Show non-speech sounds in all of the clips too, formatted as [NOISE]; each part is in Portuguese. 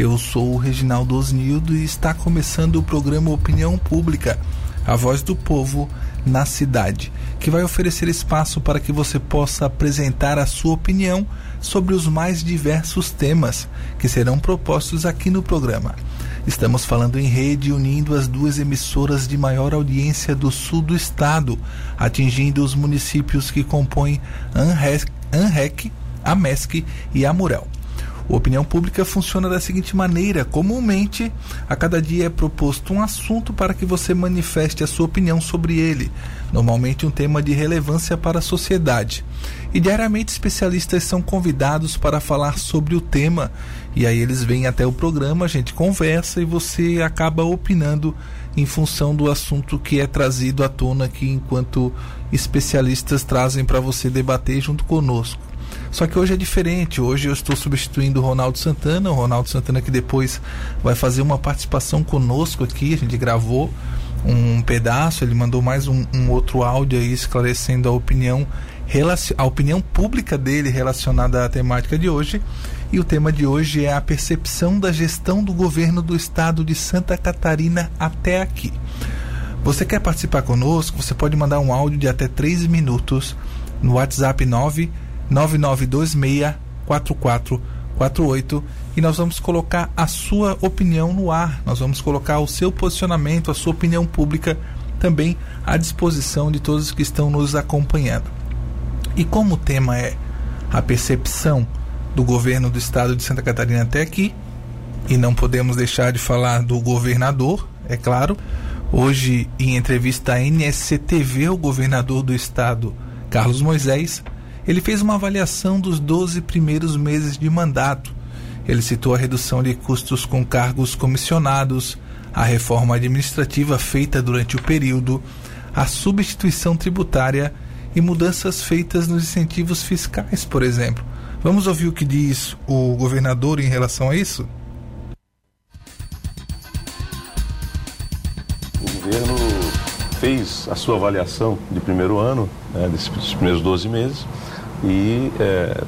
Eu sou o Reginaldo Osnildo e está começando o programa Opinião Pública, a voz do povo na cidade, que vai oferecer espaço para que você possa apresentar a sua opinião sobre os mais diversos temas que serão propostos aqui no programa. Estamos falando em rede, unindo as duas emissoras de maior audiência do sul do estado, atingindo os municípios que compõem Anrec, Amesc e Amurel. O Opinião Pública funciona da seguinte maneira: comumente, a cada dia é proposto um assunto para que você manifeste a sua opinião sobre ele, normalmente um tema de relevância para a sociedade. E diariamente especialistas são convidados para falar sobre o tema, e aí eles vêm até o programa, a gente conversa e você acaba opinando em função do assunto que é trazido à tona aqui enquanto especialistas trazem para você debater junto conosco. Só que hoje é diferente. Hoje eu estou substituindo o Ronaldo Santana. O Ronaldo Santana que depois vai fazer uma participação conosco aqui. A gente gravou um pedaço. Ele mandou mais um, um outro áudio aí esclarecendo a opinião a opinião pública dele relacionada à temática de hoje. E o tema de hoje é a percepção da gestão do governo do estado de Santa Catarina até aqui. Você quer participar conosco? Você pode mandar um áudio de até 3 minutos no WhatsApp 9 99264448 e nós vamos colocar a sua opinião no ar. Nós vamos colocar o seu posicionamento, a sua opinião pública também à disposição de todos que estão nos acompanhando. E como o tema é a percepção do governo do estado de Santa Catarina até aqui, e não podemos deixar de falar do governador, é claro. Hoje, em entrevista à NSCTV, o governador do estado, Carlos Moisés, ele fez uma avaliação dos 12 primeiros meses de mandato. Ele citou a redução de custos com cargos comissionados, a reforma administrativa feita durante o período, a substituição tributária e mudanças feitas nos incentivos fiscais, por exemplo. Vamos ouvir o que diz o governador em relação a isso? O governo fez a sua avaliação de primeiro ano, né, desses primeiros 12 meses, e é,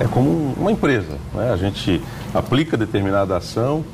é como uma empresa. Né? A gente aplica determinada ação,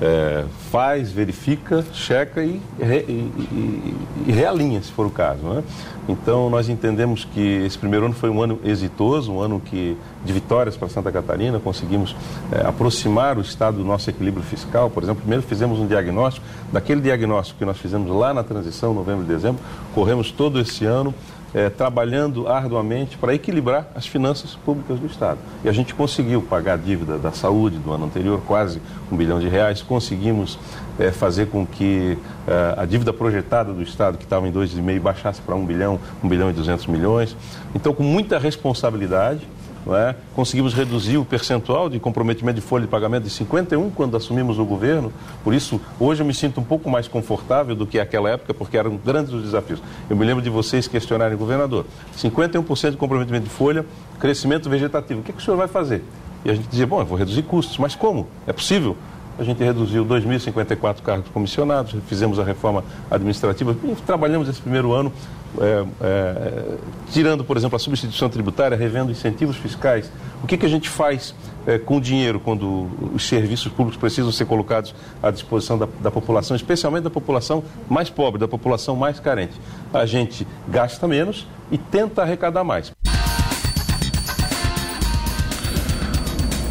é, faz, verifica, checa e, re, e, e, e, realinha, se for o caso. Né? Então, nós entendemos que esse primeiro ano foi um ano exitoso, um ano que, de vitórias para Santa Catarina, conseguimos é, aproximar o Estado do nosso equilíbrio fiscal. Por exemplo, primeiro fizemos um diagnóstico, daquele diagnóstico que nós fizemos lá na transição, novembro e dezembro, corremos todo esse ano é, trabalhando arduamente para equilibrar as finanças públicas do Estado. E a gente conseguiu pagar a dívida da saúde do ano anterior, quase um bilhão de reais, conseguimos é, fazer com que é, a dívida projetada do Estado, que estava em 2,5, baixasse para 1 bilhão, 1 bilhão e 200 milhões. Então, com muita responsabilidade, é? Conseguimos reduzir o percentual de comprometimento de folha de pagamento de 51 quando assumimos o governo. Por isso, hoje eu me sinto um pouco mais confortável do que aquela época, porque eram grandes os desafios. Eu me lembro de vocês questionarem o governador. 51% de comprometimento de folha, crescimento vegetativo. O que, é que o senhor vai fazer? E a gente dizia, bom, eu vou reduzir custos. Mas como? É possível? A gente reduziu 2.054 cargos comissionados, fizemos a reforma administrativa trabalhamos esse primeiro ano é, é, tirando, por exemplo, a substituição tributária, revendo incentivos fiscais. O que, que a gente faz é, com o dinheiro quando os serviços públicos precisam ser colocados à disposição da, da, população, especialmente da população mais pobre, da população mais carente? A gente gasta menos e tenta arrecadar mais.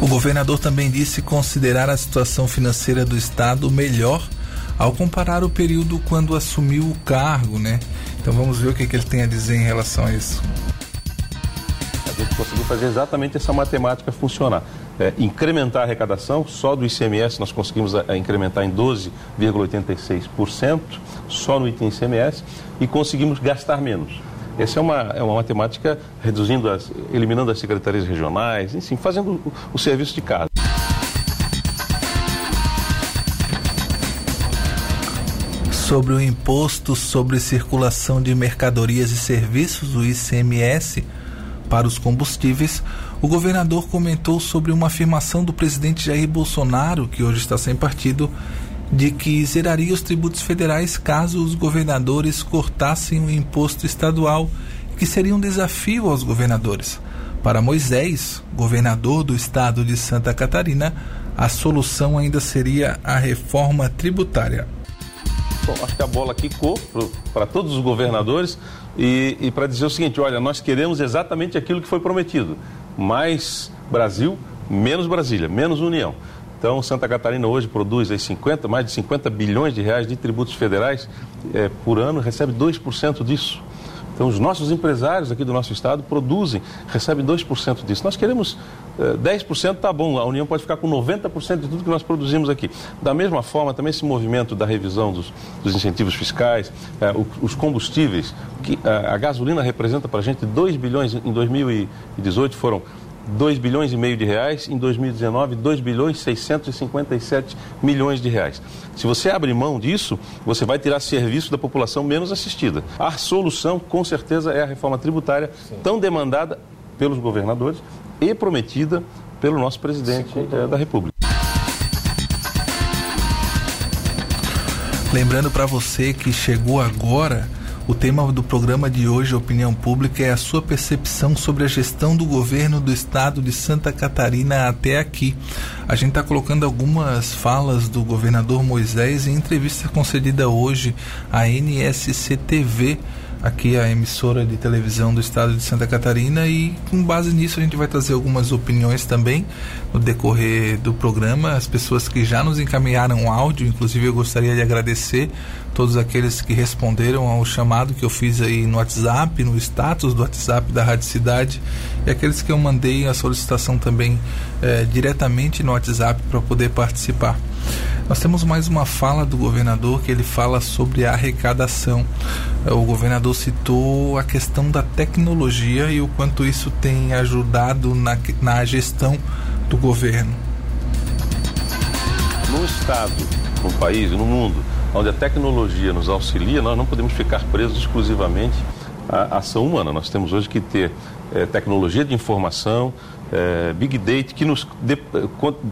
O governador também disse considerar a situação financeira do Estado melhor ao comparar o período quando assumiu o cargo, né? Então vamos ver o que, que ele tem a dizer em relação a isso. A gente conseguiu fazer exatamente essa matemática funcionar. É, incrementar a arrecadação, só do ICMS nós conseguimos a, a incrementar em 12,86%, só no item ICMS, e conseguimos gastar menos. Essa é uma, é uma matemática reduzindo as, eliminando as secretarias regionais, enfim, fazendo o, o serviço de casa. sobre o imposto sobre circulação de mercadorias e serviços, o ICMS, para os combustíveis, o governador comentou sobre uma afirmação do presidente Jair Bolsonaro, que hoje está sem partido, de que zeraria os tributos federais caso os governadores cortassem o imposto estadual, que seria um desafio aos governadores. Para Moisés, governador do estado de Santa Catarina, a solução ainda seria a reforma tributária. Bom, acho que a bola quicou para todos os governadores e, e para dizer o seguinte: olha, nós queremos exatamente aquilo que foi prometido. Mais Brasil, menos Brasília, menos União. Então, Santa Catarina hoje produz aí 50, mais de 50 bilhões de reais de tributos federais é, por ano, recebe 2% disso. Então, os nossos empresários aqui do nosso estado produzem, recebem 2% disso. Nós queremos eh, 10% está bom, a União pode ficar com 90% de tudo que nós produzimos aqui. Da mesma forma, também esse movimento da revisão dos, dos incentivos fiscais, eh, os combustíveis, que eh, a gasolina representa para a gente 2 bilhões, em 2018 foram 2 bilhões e meio de reais, em 2019, 2 bilhões e 657 milhões de reais. Se você abre mão disso, você vai tirar serviço da população menos assistida. A solução, com certeza, é a reforma tributária, Sim. tão demandada pelos governadores e prometida pelo nosso presidente é, da República. Lembrando para você que chegou agora o tema do programa de hoje, Opinião Pública, é a sua percepção sobre a gestão do governo do estado de Santa Catarina até aqui. A gente está colocando algumas falas do governador Moisés em entrevista concedida hoje à NSC-TV aqui a emissora de televisão do estado de Santa Catarina e com base nisso a gente vai trazer algumas opiniões também no decorrer do programa, as pessoas que já nos encaminharam áudio, inclusive eu gostaria de agradecer todos aqueles que responderam ao chamado que eu fiz aí no WhatsApp, no status do WhatsApp da Rádio Cidade e aqueles que eu mandei a solicitação também eh, diretamente no WhatsApp para poder participar. Nós temos mais uma fala do governador que ele fala sobre a arrecadação. O governador citou a questão da tecnologia e o quanto isso tem ajudado na, na gestão do governo. No Estado, no país, no mundo, onde a tecnologia nos auxilia, nós não podemos ficar presos exclusivamente à ação humana. Nós temos hoje que ter é, tecnologia de informação, é, Big Data, que nos dê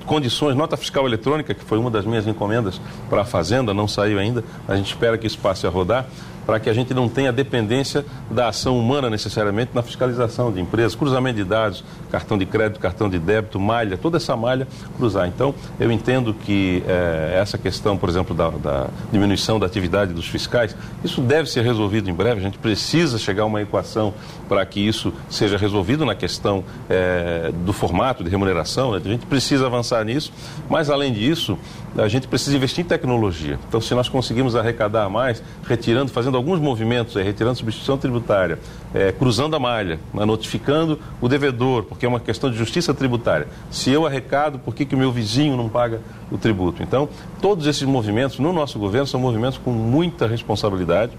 condições, nota fiscal eletrônica, que foi uma das minhas encomendas para a Fazenda, não saiu ainda, a gente espera que isso passe a rodar, para que a gente não tenha dependência da ação humana necessariamente na fiscalização de empresas, cruzamento de dados, cartão de crédito, cartão de débito, malha, toda essa malha cruzar. Então, eu entendo que é, essa questão, por exemplo, da, da, diminuição da atividade dos fiscais, isso deve ser resolvido em breve. A gente precisa chegar a uma equação para que isso seja resolvido na questão é, do formato de remuneração. Né? A gente precisa avançar nisso, mas além disso, a gente precisa investir em tecnologia. Então, se nós conseguimos arrecadar mais, retirando, fazendo alguns movimentos, é, retirando substituição tributária, é, cruzando a malha, né, notificando o devedor, porque é uma questão de justiça tributária. Se eu arrecado, por que, o meu vizinho não paga o tributo? Então, todos esses movimentos no nosso governo são movimentos com muita responsabilidade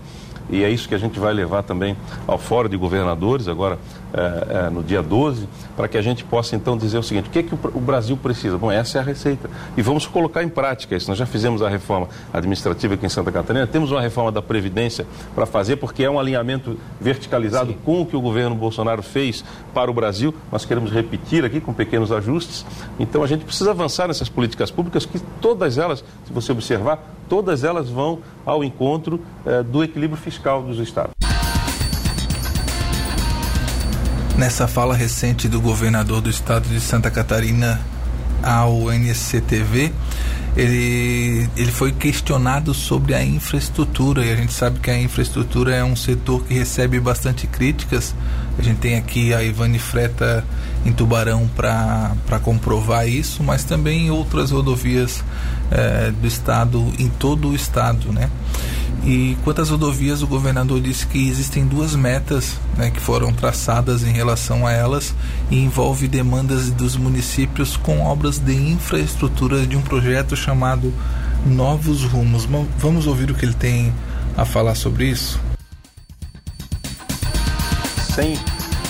e é isso que a gente vai levar também ao Fórum de Governadores, agora é, é, no dia 12, para que a gente possa então dizer o seguinte: o que, é que o, o, Brasil precisa? Bom, essa é a receita. E vamos colocar em prática isso. Nós já fizemos a reforma administrativa aqui em Santa Catarina, temos uma reforma da Previdência para fazer, porque é um alinhamento verticalizado Sim. com o que o governo Bolsonaro fez para o Brasil. Nós queremos repetir aqui com pequenos ajustes. Então a gente precisa avançar nessas políticas públicas, que todas elas, se você observar, todas elas vão ao encontro eh, do equilíbrio fiscal dos estados. Nessa fala recente do governador do estado de Santa Catarina ao NSCTV, ele, ele foi questionado sobre a infraestrutura e a gente sabe que a infraestrutura é um setor que recebe bastante críticas. A gente tem aqui a Ivane Freta em Tubarão para comprovar isso, mas também outras rodovias é, do estado, em todo o estado, né? E quanto às rodovias, o governador disse que existem duas metas né, que foram traçadas em relação a elas e envolve demandas dos municípios com obras de infraestrutura de um projeto chamado Novos Rumos. Vamos ouvir o que ele tem a falar sobre isso? Sem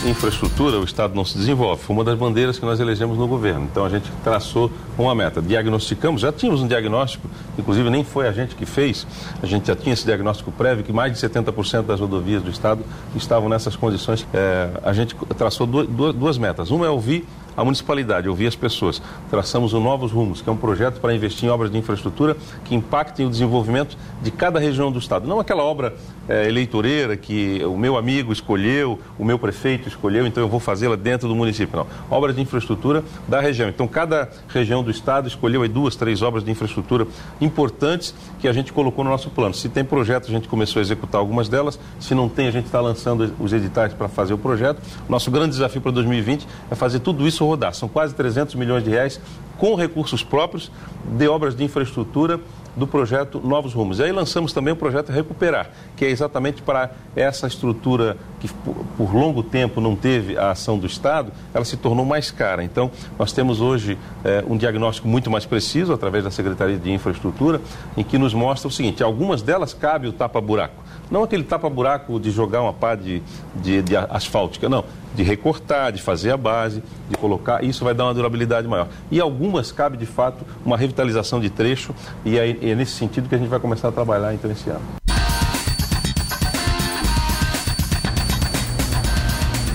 infraestrutura, o Estado não se desenvolve. Foi uma das bandeiras que nós elegemos no governo. Então a gente traçou uma meta. Diagnosticamos, já tínhamos um diagnóstico, inclusive nem foi a gente que fez, a gente já tinha esse diagnóstico prévio que mais de 70% das rodovias do Estado estavam nessas condições. É, a gente traçou duas, duas metas. Uma é ouvir a municipalidade, ouvir as pessoas. Traçamos o Novos Rumos, que é um projeto para investir em obras de infraestrutura que impactem o desenvolvimento de cada região do Estado. Não aquela obra é, eleitoreira que o meu amigo escolheu, o meu prefeito escolheu, então eu vou fazê-la dentro do município. Não. Obras de infraestrutura da região. Então, cada região do Estado escolheu aí duas, três obras de infraestrutura importantes que a gente colocou no nosso plano. Se tem projeto, a gente começou a executar algumas delas. Se não tem, a gente está lançando os editais para fazer o projeto. Nosso grande desafio para 2020 é fazer tudo isso rodar. São quase 300 milhões de reais com recursos próprios de obras de infraestrutura do projeto Novos Rumos. E aí lançamos também o projeto Recuperar, que é exatamente para essa estrutura que por longo tempo não teve a ação do Estado, ela se tornou mais cara. Então, nós temos hoje eh, um diagnóstico muito mais preciso, através da Secretaria de Infraestrutura, em que nos mostra o seguinte: algumas delas cabe o tapa-buraco. Não aquele tapa-buraco de jogar uma pá de, de, de asfáltica, não. De recortar, de fazer a base, de colocar, isso vai dar uma durabilidade maior. E algumas cabe, de fato, uma revitalização de trecho, e é, nesse sentido que a gente vai começar a trabalhar então esse ano.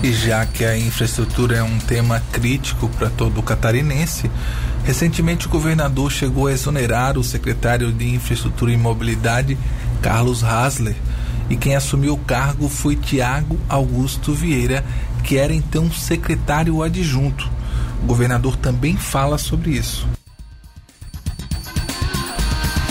E já que a infraestrutura é um tema crítico para todo o catarinense, recentemente o governador chegou a exonerar o secretário de Infraestrutura e Mobilidade, Carlos Hasler, e quem assumiu o cargo foi Tiago Augusto Vieira, que era então secretário adjunto. O governador também fala sobre isso.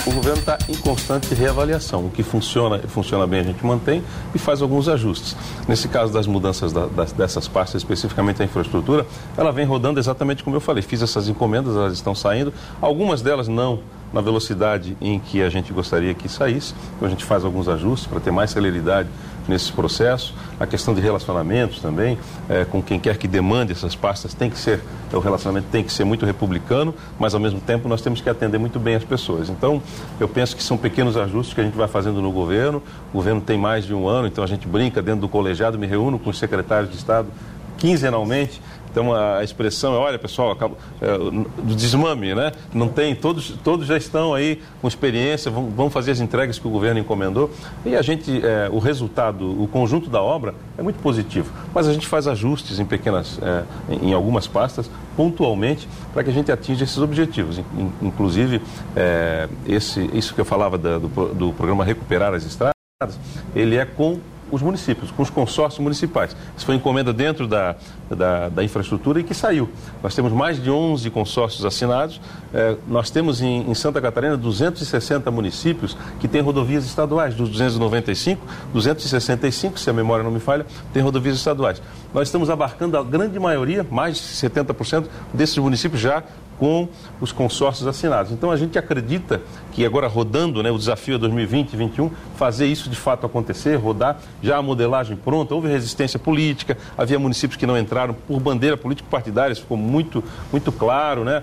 O governo está em constante reavaliação. O que funciona, funciona bem a gente mantém e faz alguns ajustes. Nesse caso das mudanças da, das, dessas partes, especificamente a infraestrutura, ela vem rodando exatamente como eu falei. Fiz essas encomendas, elas estão saindo. Algumas delas não na velocidade em que a gente gostaria que saísse. Então a gente faz alguns ajustes para ter mais celeridade nesse processo. A questão de relacionamentos também, é, com quem quer que demande essas pastas, tem que ser, o relacionamento tem que ser muito republicano, mas ao mesmo tempo nós temos que atender muito bem as pessoas. Então, eu penso que são pequenos ajustes que a gente vai fazendo no governo. O governo tem mais de um ano, então a gente brinca dentro do colegiado, me reúno com os secretários de Estado quinzenalmente então a expressão é, olha pessoal, é, do desmame, né? Não tem, todos, todos já estão aí com experiência, vão, vão fazer as entregas que o governo encomendou. E a gente, é, o resultado, o conjunto da obra é muito positivo. Mas a gente faz ajustes em pequenas, é, em algumas pastas, pontualmente, para que a gente atinja esses objetivos. Inclusive, é, esse, isso que eu falava da, do, do programa Recuperar as Estradas, ele é com os municípios, com os consórcios municipais. Isso foi encomenda dentro da, da, da infraestrutura e que saiu. Nós temos mais de 11 consórcios assinados. É, nós temos em, em, Santa Catarina 260 municípios que têm rodovias estaduais. Dos 295, 265, se a memória não me falha, têm rodovias estaduais. Nós estamos abarcando a grande maioria, mais de 70% desses municípios já com os consórcios assinados. Então a gente acredita que agora rodando, né, o desafio é 2020 e 2021, fazer isso de fato acontecer, rodar, já a modelagem pronta, houve resistência política, havia municípios que não entraram por bandeira político-partidária, isso ficou muito, muito claro, né,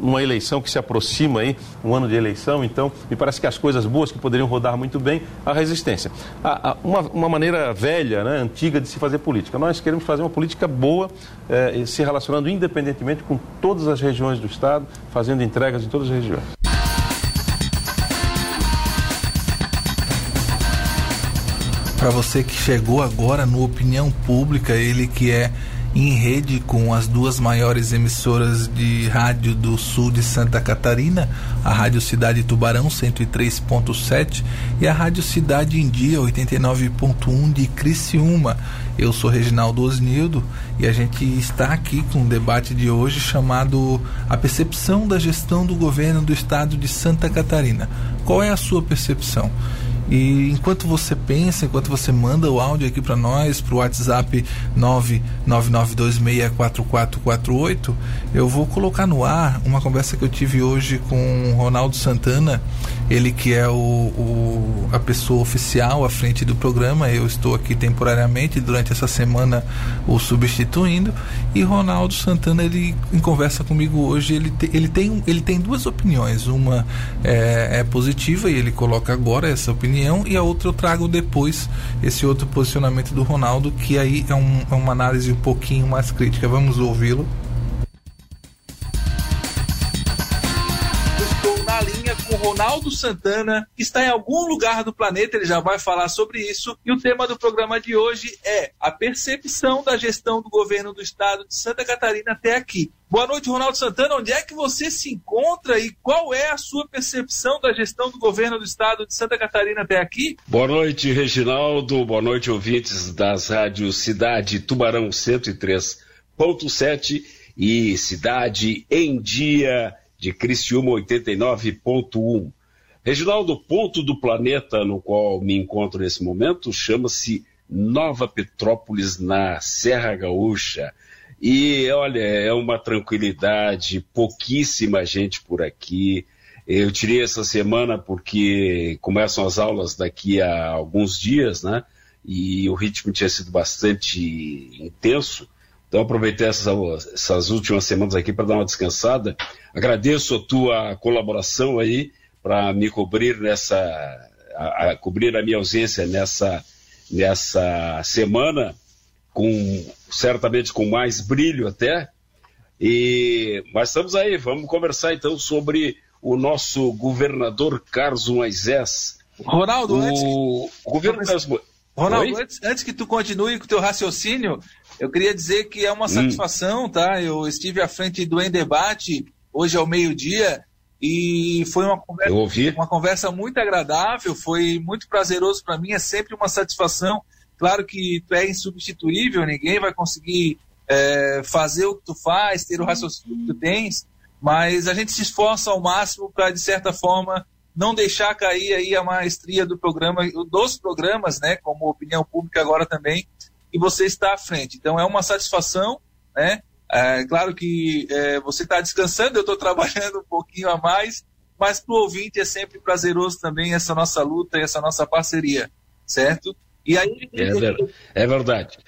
numa eleição que se aproxima aí, um ano de eleição, então me parece que as coisas boas que poderiam rodar muito bem, a resistência. A, a, uma, uma maneira velha, né, antiga de se fazer política. Nós queremos fazer uma política boa, eh, se relacionando independentemente com todas as regiões do Estado, fazendo entregas em todas as regiões. Para você que chegou agora no Opinião Pública, ele que é em rede com as duas maiores emissoras de rádio do sul de Santa Catarina, a Rádio Cidade Tubarão 103.7 e a Rádio Cidade em Dia 89.1 de Criciúma. Eu sou Reginaldo Osnildo e a gente está aqui com um debate de hoje chamado A Percepção da Gestão do Governo do Estado de Santa Catarina. Qual é a sua percepção? E enquanto você pensa, enquanto você manda o áudio aqui para nós, para o WhatsApp 999264448, eu vou colocar no ar uma conversa que eu tive hoje com o Ronaldo Santana, ele que é o, o, a pessoa oficial à frente do programa. Eu estou aqui temporariamente durante essa semana o substituindo. E Ronaldo Santana, ele em conversa comigo hoje, ele, te, ele, tem, ele tem duas opiniões. Uma é, é positiva e ele coloca agora essa opinião opinião e a outra eu trago depois esse outro posicionamento do Ronaldo, que aí é, um, é uma análise um pouquinho mais crítica. Vamos ouvi-lo. Ronaldo Santana, está em algum lugar do planeta, ele já vai falar sobre isso. E o tema do programa de hoje é a percepção da gestão do governo do estado de Santa Catarina até aqui. Boa noite, Ronaldo Santana. Onde é que você se encontra e qual é a sua percepção da gestão do governo do estado de Santa Catarina até aqui? Boa noite, Reginaldo. Boa noite, ouvintes das rádios Cidade Tubarão 103.7 e Cidade em Dia de Cristiúma 89.1. Reginaldo, o ponto do planeta no qual me encontro nesse momento chama-se Nova Petrópolis, na Serra Gaúcha. E olha, é uma tranquilidade, pouquíssima gente por aqui. Eu tirei essa semana porque começam as aulas daqui a alguns dias, né? E o ritmo tinha sido bastante intenso. Então aproveitei essas, essas últimas semanas aqui para dar uma descansada. Agradeço a tua colaboração aí para me cobrir nessa, a, a, cobrir a minha ausência nessa, nessa semana, com certamente com mais brilho até. E mas estamos aí, vamos conversar então sobre o nosso governador Carlos Moisés. Ronaldo, o, antes, o governo Ronaldo, antes, antes, que tu continue com o teu raciocínio, eu queria dizer que é uma hum. satisfação, tá? Eu estive à frente do Em Debate hoje ao meio-dia e foi uma conversa, uma conversa muito agradável, foi muito prazeroso para mim, é sempre uma satisfação. Claro que tu é insubstituível, ninguém vai conseguir é, fazer o que tu faz, ter o raciocínio que tu tens, mas a gente se esforça ao máximo para, de certa forma, não deixar cair aí a maestria do programa, dos programas, né, como opinião pública agora também, e você está à frente. Então é uma satisfação, né? É, claro que é, você está descansando, eu estou trabalhando um pouquinho a mais, mas para o ouvinte é sempre prazeroso também essa nossa luta e essa nossa parceria, certo? E aí, é, ver, é verdade.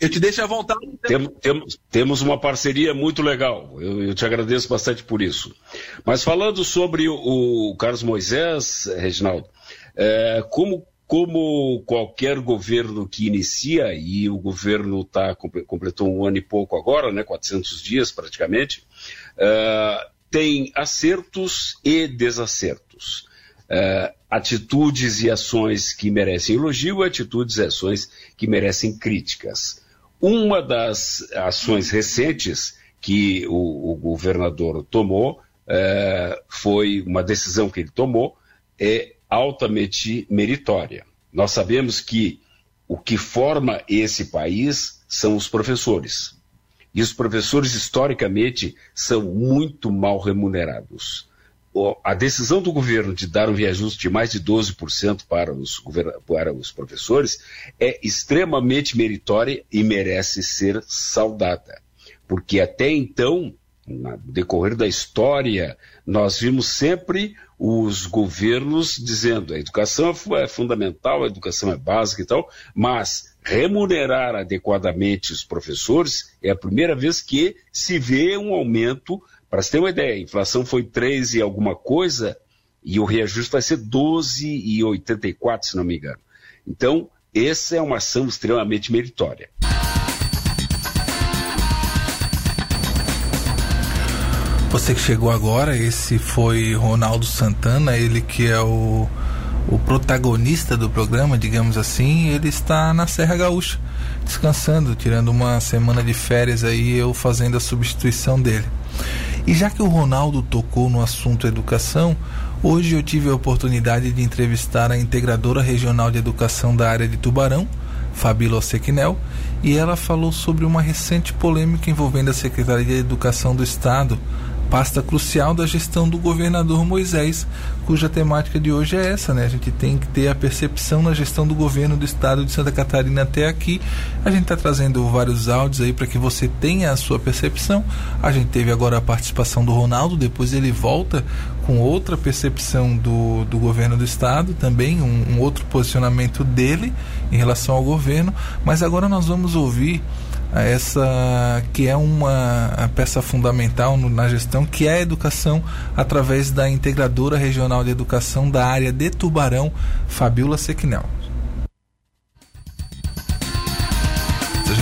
Eu te deixo à vontade. Então. Tem, tem, temos uma parceria muito legal. Eu, eu, te agradeço bastante por isso. Mas falando sobre o, o Carlos Moisés, Reginaldo, é, como como qualquer governo que inicia, e o governo tá, completou um ano e pouco agora, né, 400 dias praticamente, uh, tem acertos e desacertos. Uh, atitudes e ações que merecem elogio, atitudes e ações que merecem críticas. Uma das ações recentes que o, o governador tomou uh, foi uma decisão que ele tomou, é altamente meritória. Nós sabemos que o que forma esse país são os professores. E os professores, historicamente, são muito mal remunerados. A decisão do governo de dar um reajuste de mais de 12% para os, para os professores é extremamente meritória e merece ser saudada. Porque até então, no decorrer da história, nós vimos sempre os governos dizendo a educação é fundamental, a educação é básica e tal, mas remunerar adequadamente os professores é a primeira vez que se vê um aumento. Para você ter uma ideia, a inflação foi 3 e alguma coisa e o reajuste vai ser 12,84, se não me engano. Então, essa é uma ação extremamente meritória. Você que chegou agora, esse foi Ronaldo Santana, ele que é o, o protagonista do programa, digamos assim, ele está na Serra Gaúcha, descansando, tirando uma semana de férias aí, eu fazendo a substituição dele. E já que o Ronaldo tocou no assunto educação, hoje eu tive a oportunidade de entrevistar a integradora regional de educação da área de Tubarão, Fabíola Sequinel, e ela falou sobre uma recente polêmica envolvendo a Secretaria de Educação do Estado, pasta crucial da gestão do governador Moisés, cuja temática de hoje é essa, né? A gente tem que ter a percepção na gestão do governo do estado de Santa Catarina até aqui. A gente está trazendo vários áudios aí para que você tenha a sua percepção. A gente teve agora a participação do Ronaldo, depois ele volta com outra percepção do, do governo do estado, também um, um outro posicionamento dele em relação ao governo. Mas agora nós vamos ouvir essa que é uma peça fundamental no, na gestão, que é a educação através da integradora regional de educação da área de Tubarão, Fabiola Sequinel.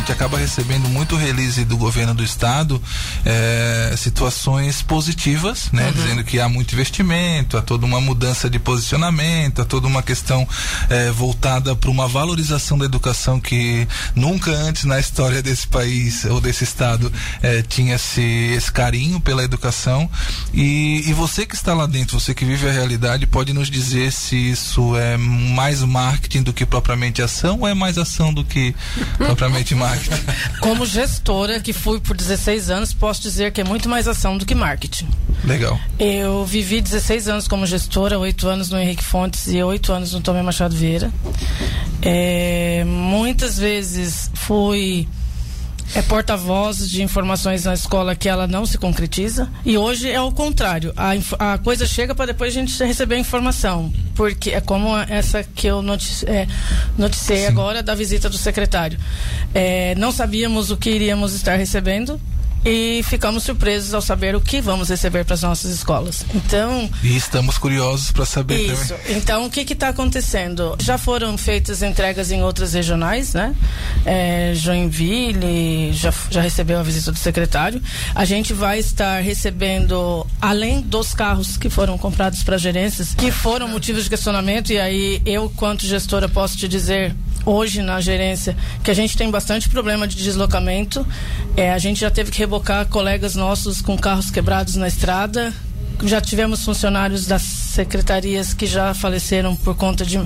Gente acaba recebendo muito release do governo do estado, é, situações positivas, né? Uhum. Dizendo que há muito investimento, há toda uma mudança de posicionamento, há toda uma questão é, voltada para uma valorização da educação que nunca antes na história desse país ou desse estado é, tinha-se esse carinho pela educação. E, e você que está lá dentro, você que vive a realidade, pode nos dizer se isso é mais marketing do que propriamente ação ou é mais ação do que [LAUGHS] propriamente marketing? [LAUGHS] Como gestora que fui por 16 anos, posso dizer que é muito mais ação do que marketing. Legal. Eu vivi 16 anos como gestora, 8 anos no Henrique Fontes e 8 anos no Tomé Machado Vieira. É, muitas vezes fui é porta-voz de informações na escola que ela não se concretiza. E hoje é o contrário. A, a coisa chega para depois a gente receber a informação. Porque é como essa que eu notici, é, noticiei Sim. agora da visita do secretário. É, não sabíamos o que iríamos estar recebendo e ficamos surpresos ao saber o que vamos receber para as nossas escolas. Então. E estamos curiosos para saber isso. Também. Então, o que está acontecendo? Já foram feitas entregas em outras regionais, né? É, Joinville já, já recebeu a visita do secretário. A gente vai estar recebendo, além dos carros que foram comprados para gerências, que foram motivos de questionamento, e aí eu, quanto gestora, posso te dizer hoje na gerência que a gente tem bastante problema de deslocamento. É, a gente já teve que rebocar colegas nossos com carros quebrados na estrada, já tivemos funcionários das secretarias que já faleceram por conta de,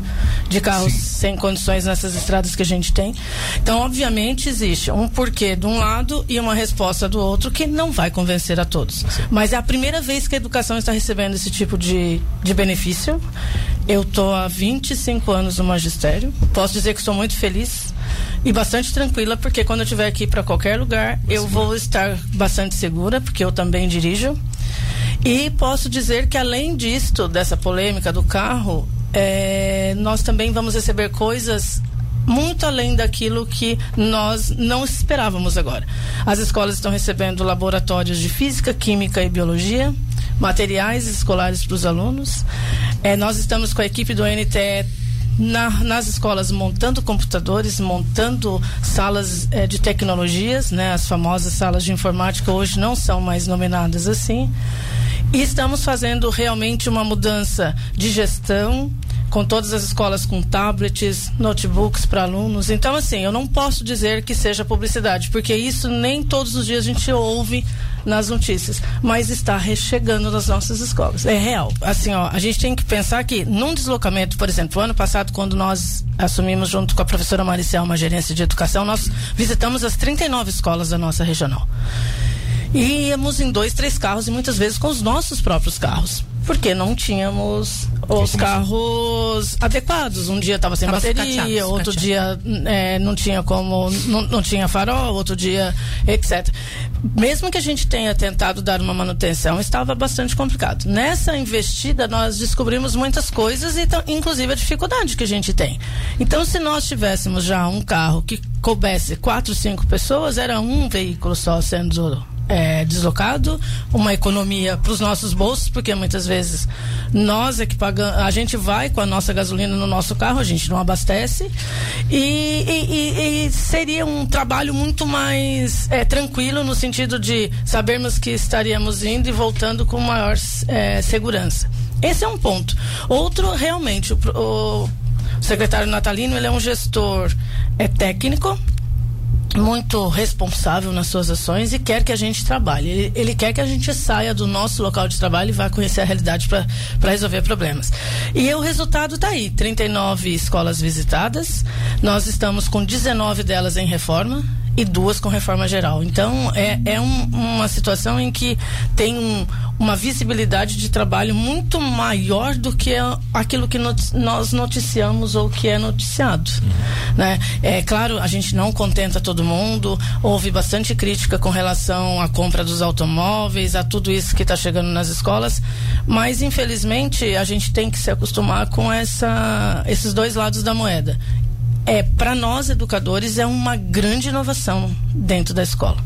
de carros Sim. sem condições nessas estradas que a gente tem. Então, obviamente, existe um porquê de um lado e uma resposta do outro que não vai convencer a todos. Sim. Mas é a primeira vez que a educação está recebendo esse tipo de, de benefício. Eu estou há 25 anos no magistério. Posso dizer que estou muito feliz e bastante tranquila, porque quando eu estiver aqui para qualquer lugar, eu vou estar bastante segura, porque eu também dirijo. E posso dizer que além disto, dessa polêmica do carro, é, nós também vamos receber coisas muito além daquilo que nós não esperávamos agora. As escolas estão recebendo laboratórios de física, química e biologia, materiais escolares para os alunos. É, nós estamos com a equipe do NTE na, nas escolas montando computadores, montando salas é, de tecnologias, né? As famosas salas de informática hoje não são mais nominadas assim. E estamos fazendo realmente uma mudança de gestão, com todas as escolas com tablets, notebooks para alunos. Então, assim, eu não posso dizer que seja publicidade, porque isso nem todos os dias a gente ouve nas notícias, mas está rechegando nas nossas escolas. É real. Assim, ó, a gente tem que pensar que num deslocamento, por exemplo, ano passado, quando nós assumimos junto com a professora Maricel uma gerência de educação, nós visitamos as 39 escolas da nossa regional. E íamos em dois, três carros e muitas vezes com os nossos próprios carros. Porque não tínhamos os carros adequados. Um dia estava sem Tava bateria, outro dia é, não tinha como, não, não tinha farol, outro dia, etc. Mesmo que a gente tenha tentado dar uma manutenção, estava bastante complicado. Nessa investida, nós descobrimos muitas coisas e, inclusive, a dificuldade que a gente tem. Então, se nós tivéssemos já um carro que coubesse quatro, cinco pessoas, era um veículo só sendo é, deslocado, uma economia para os nossos bolsos, porque muitas vezes nós é que pagamos, a gente vai com a nossa gasolina no nosso carro, a gente não abastece, e, e, e seria um trabalho muito mais é, tranquilo no sentido de sabermos que estaríamos indo e voltando com maior é, segurança. Esse é um ponto. Outro, realmente, o, o secretário Natalino, ele é um gestor é técnico, muito responsável nas suas ações e quer que a gente trabalhe. Ele, ele quer que a gente saia do nosso local de trabalho e vá conhecer a realidade para resolver problemas. E o resultado está aí: 39 escolas visitadas, nós estamos com 19 delas em reforma e duas com reforma geral. Então, é, é um, uma situação em que tem um, uma visibilidade de trabalho muito maior do que aquilo que not, nós noticiamos ou que é noticiado. Né? É claro, a gente não contenta todo mundo, houve bastante crítica com relação à compra dos automóveis, a tudo isso que está chegando nas escolas, mas infelizmente a gente tem que se acostumar com essa, esses dois lados da moeda é para nós educadores é uma grande inovação dentro da escola.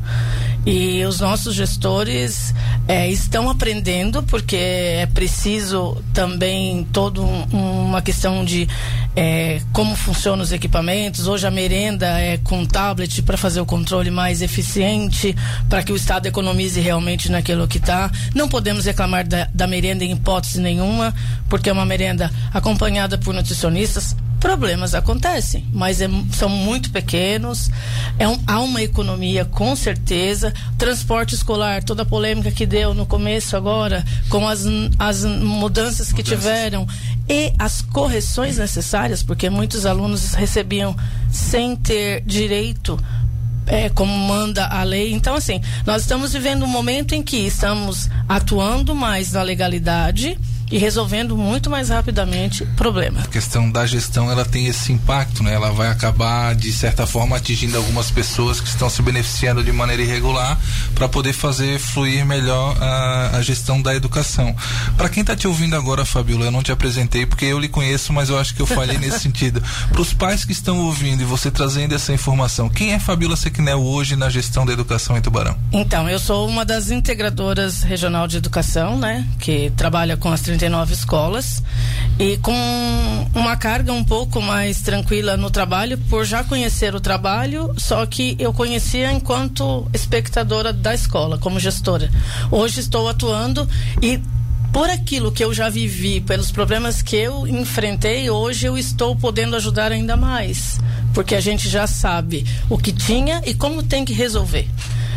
E os nossos gestores é, estão aprendendo, porque é preciso também toda um, uma questão de é, como funcionam os equipamentos. Hoje a merenda é com tablet para fazer o controle mais eficiente, para que o Estado economize realmente naquilo que está. Não podemos reclamar da, da merenda em hipótese nenhuma, porque é uma merenda acompanhada por nutricionistas problemas acontecem, mas é, são muito pequenos. É um, há uma economia, com certeza. Transporte escolar, toda a polêmica que deu no começo agora, com as, as mudanças que mudanças. tiveram e as correções necessárias, porque muitos alunos recebiam sem ter direito é, como manda a lei. Então, assim, nós estamos vivendo um momento em que estamos atuando mais na legalidade e resolvendo muito mais rapidamente o problema. A questão da gestão ela tem esse impacto, né? Ela vai acabar de certa forma atingindo algumas pessoas que estão se beneficiando de maneira irregular para poder fazer fluir melhor a, a gestão da educação. Para quem está te ouvindo agora, Fabiola, eu não te apresentei porque eu lhe conheço, mas eu acho que eu falhei nesse [LAUGHS] sentido. Para os pais que estão ouvindo e você trazendo essa informação, quem é Fabiola Sequinel hoje na gestão da educação em Tubarão? Então, eu sou uma das integradoras regional de educação, né? Que trabalha com as 39 escolas e com uma carga um pouco mais tranquila no trabalho, por já conhecer o trabalho, só que eu conhecia enquanto espectadora da escola, como gestora. Hoje estou atuando e por aquilo que eu já vivi, pelos problemas que eu enfrentei, hoje eu estou podendo ajudar ainda mais, porque a gente já sabe o que tinha e como tem que resolver.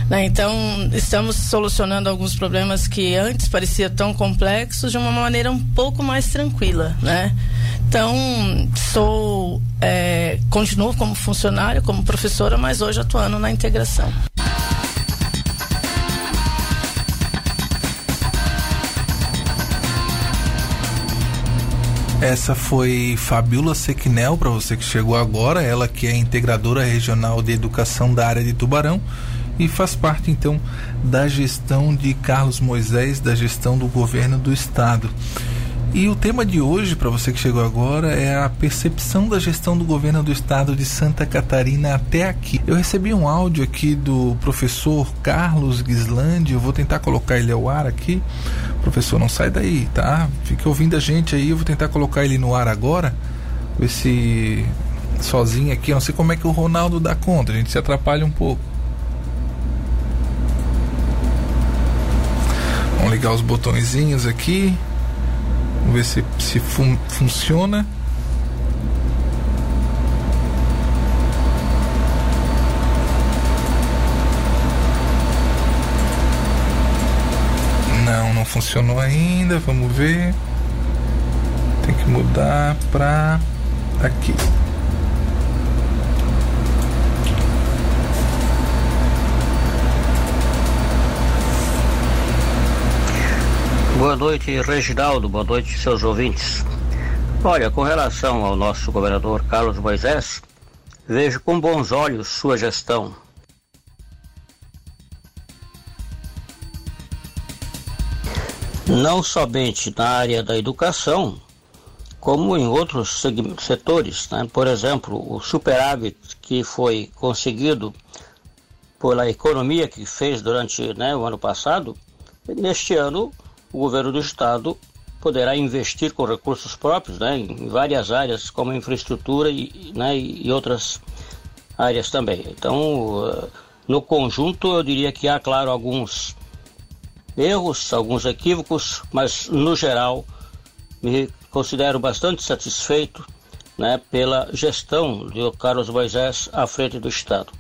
Né? Então, estamos solucionando alguns problemas que antes pareciam tão complexos de uma maneira um pouco mais tranquila. Né? Então, sou, é, continuo como funcionária, como professora, mas hoje atuando na integração. Essa foi Fabiola Sequinel, para você que chegou agora, ela que é integradora regional de educação da área de Tubarão e faz parte então da gestão de Carlos Moisés, da gestão do governo do estado. E o tema de hoje, para você que chegou agora, é a percepção da gestão do governo do estado de Santa Catarina até aqui. Eu recebi um áudio aqui do professor Carlos Gislandi, eu vou tentar colocar ele ao ar aqui. Professor, não sai daí, tá? Fique ouvindo a gente aí, eu vou tentar colocar ele no ar agora. Ver se sozinho aqui, eu não sei como é que o Ronaldo dá conta, a gente se atrapalha um pouco. Vamos ligar os botõezinhos aqui. Vamos ver se, se fun funciona. Não, não funcionou ainda. Vamos ver. Tem que mudar para aqui. Boa noite, Reginaldo. Boa noite, seus ouvintes. Olha, com relação ao nosso governador Carlos Moisés, vejo com bons olhos sua gestão. Não somente na área da educação, como em outros setores. Né? Por exemplo, o superávit que foi conseguido pela economia que fez durante né, o ano passado, neste ano o governo do estado poderá investir com recursos próprios né, em várias áreas, como infraestrutura e, né, e outras áreas também. Então, eh, no conjunto, eu diria que há, claro, alguns erros, alguns equívocos, mas no geral me considero bastante satisfeito né, pela gestão de Carlos Moisés à frente do Estado.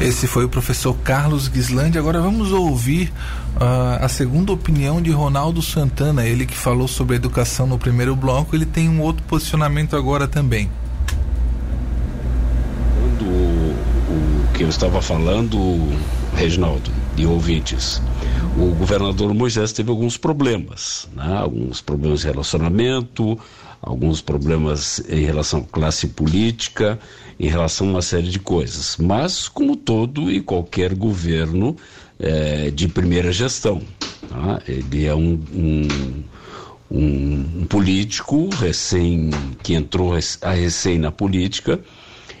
Esse foi o professor Carlos Gislandi. Agora vamos ouvir uh, a segunda opinião de Ronaldo Santana, ele que falou sobre educação no primeiro bloco. Ele tem um outro posicionamento agora também. O, o que eu estava falando, Reginaldo e ouvintes, o governador Moisés teve alguns problemas, né? alguns problemas de relacionamento, alguns problemas em relação à classe política em relação a uma série de coisas. Mas, como todo e qualquer governo é, de primeira gestão, tá? ele é um, um, um, político recém que entrou a recém na política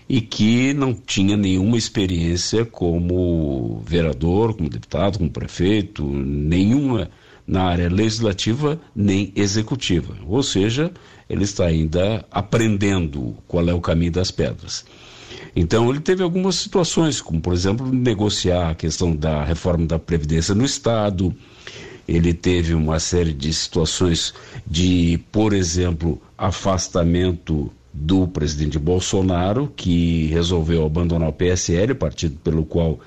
e que não tinha nenhuma experiência como vereador, como deputado, como prefeito, nenhuma na área legislativa nem executiva. Ou seja, ele está ainda aprendendo qual é o caminho das pedras. Então, ele teve algumas situações, como, por exemplo, negociar a questão da reforma da Previdência no Estado. Ele teve uma série de situações de, por exemplo, afastamento do presidente Bolsonaro, que resolveu abandonar o PSL, partido pelo qual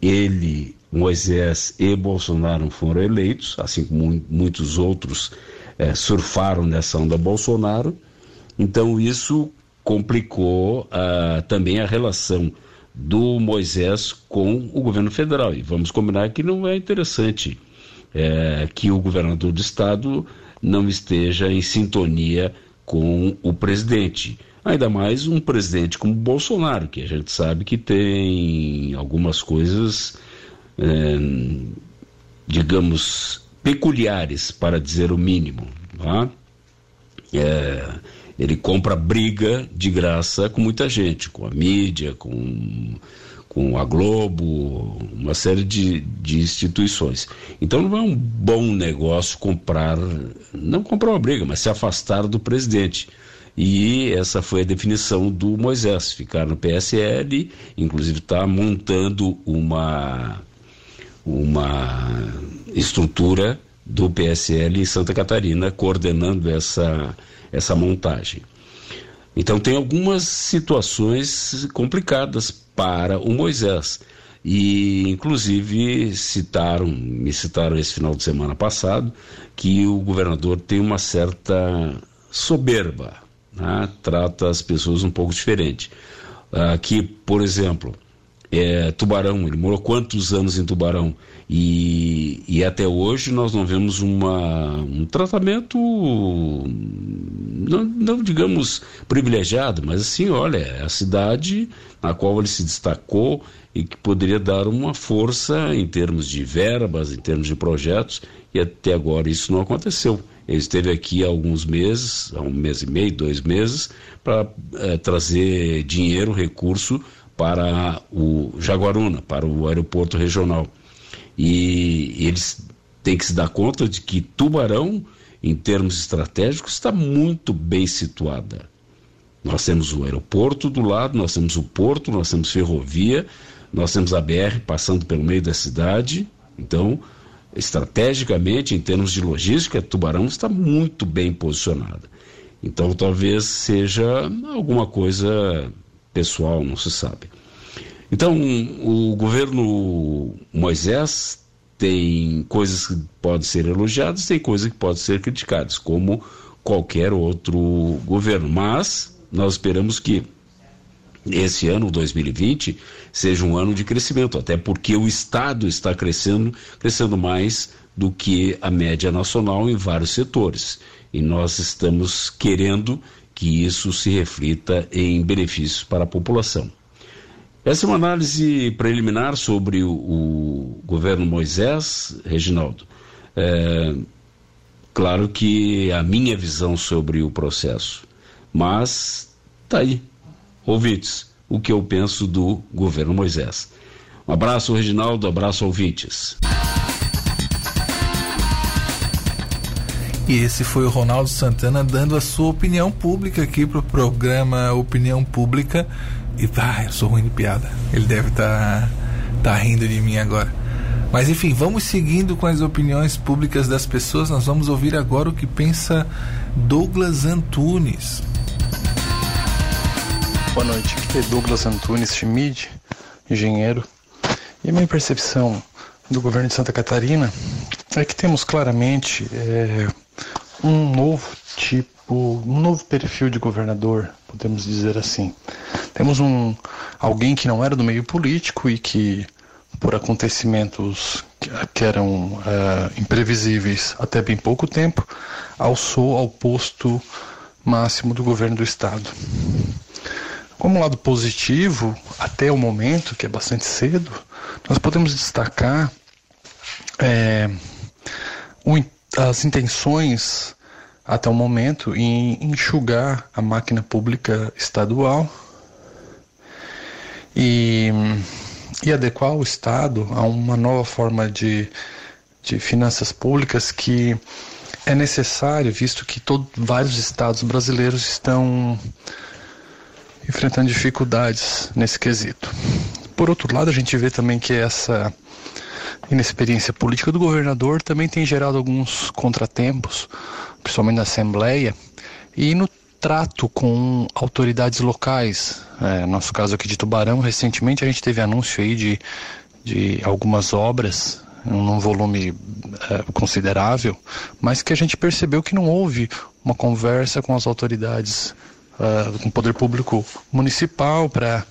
ele, Moisés e Bolsonaro foram eleitos, assim como muitos outros é, surfaram nessa onda Bolsonaro. Então, isso complicou uh, também a relação do Moisés com o governo federal. E vamos combinar que não é interessante é, que o governador do estado não esteja em sintonia com o presidente. Ainda mais um presidente como Bolsonaro, que a gente sabe que tem algumas coisas, é, digamos, peculiares, para dizer o mínimo. Tá? É, ele compra briga de graça com muita gente, com a mídia, com, com a Globo, uma série de, de instituições. Então não é um bom negócio comprar, não comprar uma briga, mas se afastar do presidente. E essa foi a definição do Moisés, ficar no PSL, inclusive está montando uma, uma estrutura do PSL em Santa Catarina, coordenando essa, essa montagem. Então tem algumas situações complicadas para o Moisés. E inclusive citaram, me citaram esse final de semana passado, que o governador tem uma certa soberba, né? trata as pessoas um pouco diferente. Aqui, por exemplo, é, Tubarão, ele morou quantos anos em Tubarão? E, e até hoje nós não vemos uma, um tratamento, não, não digamos privilegiado, mas assim, olha, é a cidade na qual ele se destacou e que poderia dar uma força em termos de verbas, em termos de projetos, e até agora isso não aconteceu. Ele esteve aqui há alguns meses, há um mês e meio, dois meses, para é, trazer dinheiro, recurso para o Jaguaruna, para o aeroporto regional. E eles têm que se dar conta de que Tubarão, em termos estratégicos, está muito bem situada. Nós temos o aeroporto do lado, nós temos o porto, nós temos ferrovia, nós temos a BR passando pelo meio da cidade. Então, estrategicamente, em termos de logística, Tubarão está muito bem posicionada. Então, talvez seja alguma coisa pessoal, não se sabe. Então, o governo Moisés tem coisas que podem ser elogiadas, tem coisas que podem ser criticadas, como qualquer outro governo. Mas nós esperamos que esse ano, 2020, seja um ano de crescimento, até porque o Estado está crescendo, crescendo mais do que a média nacional em vários setores. E nós estamos querendo que isso se reflita em benefícios para a população. Essa é uma análise preliminar sobre o, o governo Moisés, Reginaldo. É, claro que a minha visão sobre o processo, mas tá aí, ouvintes, o que eu penso do governo Moisés. Um abraço, Reginaldo, abraço, ouvintes. E esse foi o Ronaldo Santana dando a sua opinião pública aqui pro programa Opinião Pública. E tá, eu sou ruim de piada. Ele deve estar tá, tá rindo de mim agora. Mas enfim, vamos seguindo com as opiniões públicas das pessoas. Nós vamos ouvir agora o que pensa Douglas Antunes. Boa noite, aqui é Douglas Antunes Schmid, engenheiro. E a minha percepção do governo de Santa Catarina é que temos claramente é, um novo tipo, um novo perfil de governador, podemos dizer assim. Temos um alguém que não era do meio político e que por acontecimentos que eram uh, imprevisíveis até bem pouco tempo, alçou ao posto máximo do governo do estado. Como lado positivo, até o momento, que é bastante cedo, nós podemos destacar é, as intenções até o momento em enxugar a máquina pública estadual e, e adequar o Estado a uma nova forma de, de finanças públicas que é necessário, visto que todo, vários estados brasileiros estão enfrentando dificuldades nesse quesito. Por outro lado, a gente vê também que essa inexperiência política do governador também tem gerado alguns contratempos, principalmente na Assembleia, e no trato com autoridades locais. É, nosso caso aqui de Tubarão, recentemente a gente teve anúncio aí de, de algumas obras num volume é, considerável, mas que a gente percebeu que não houve uma conversa com as autoridades, uh, com o poder público municipal para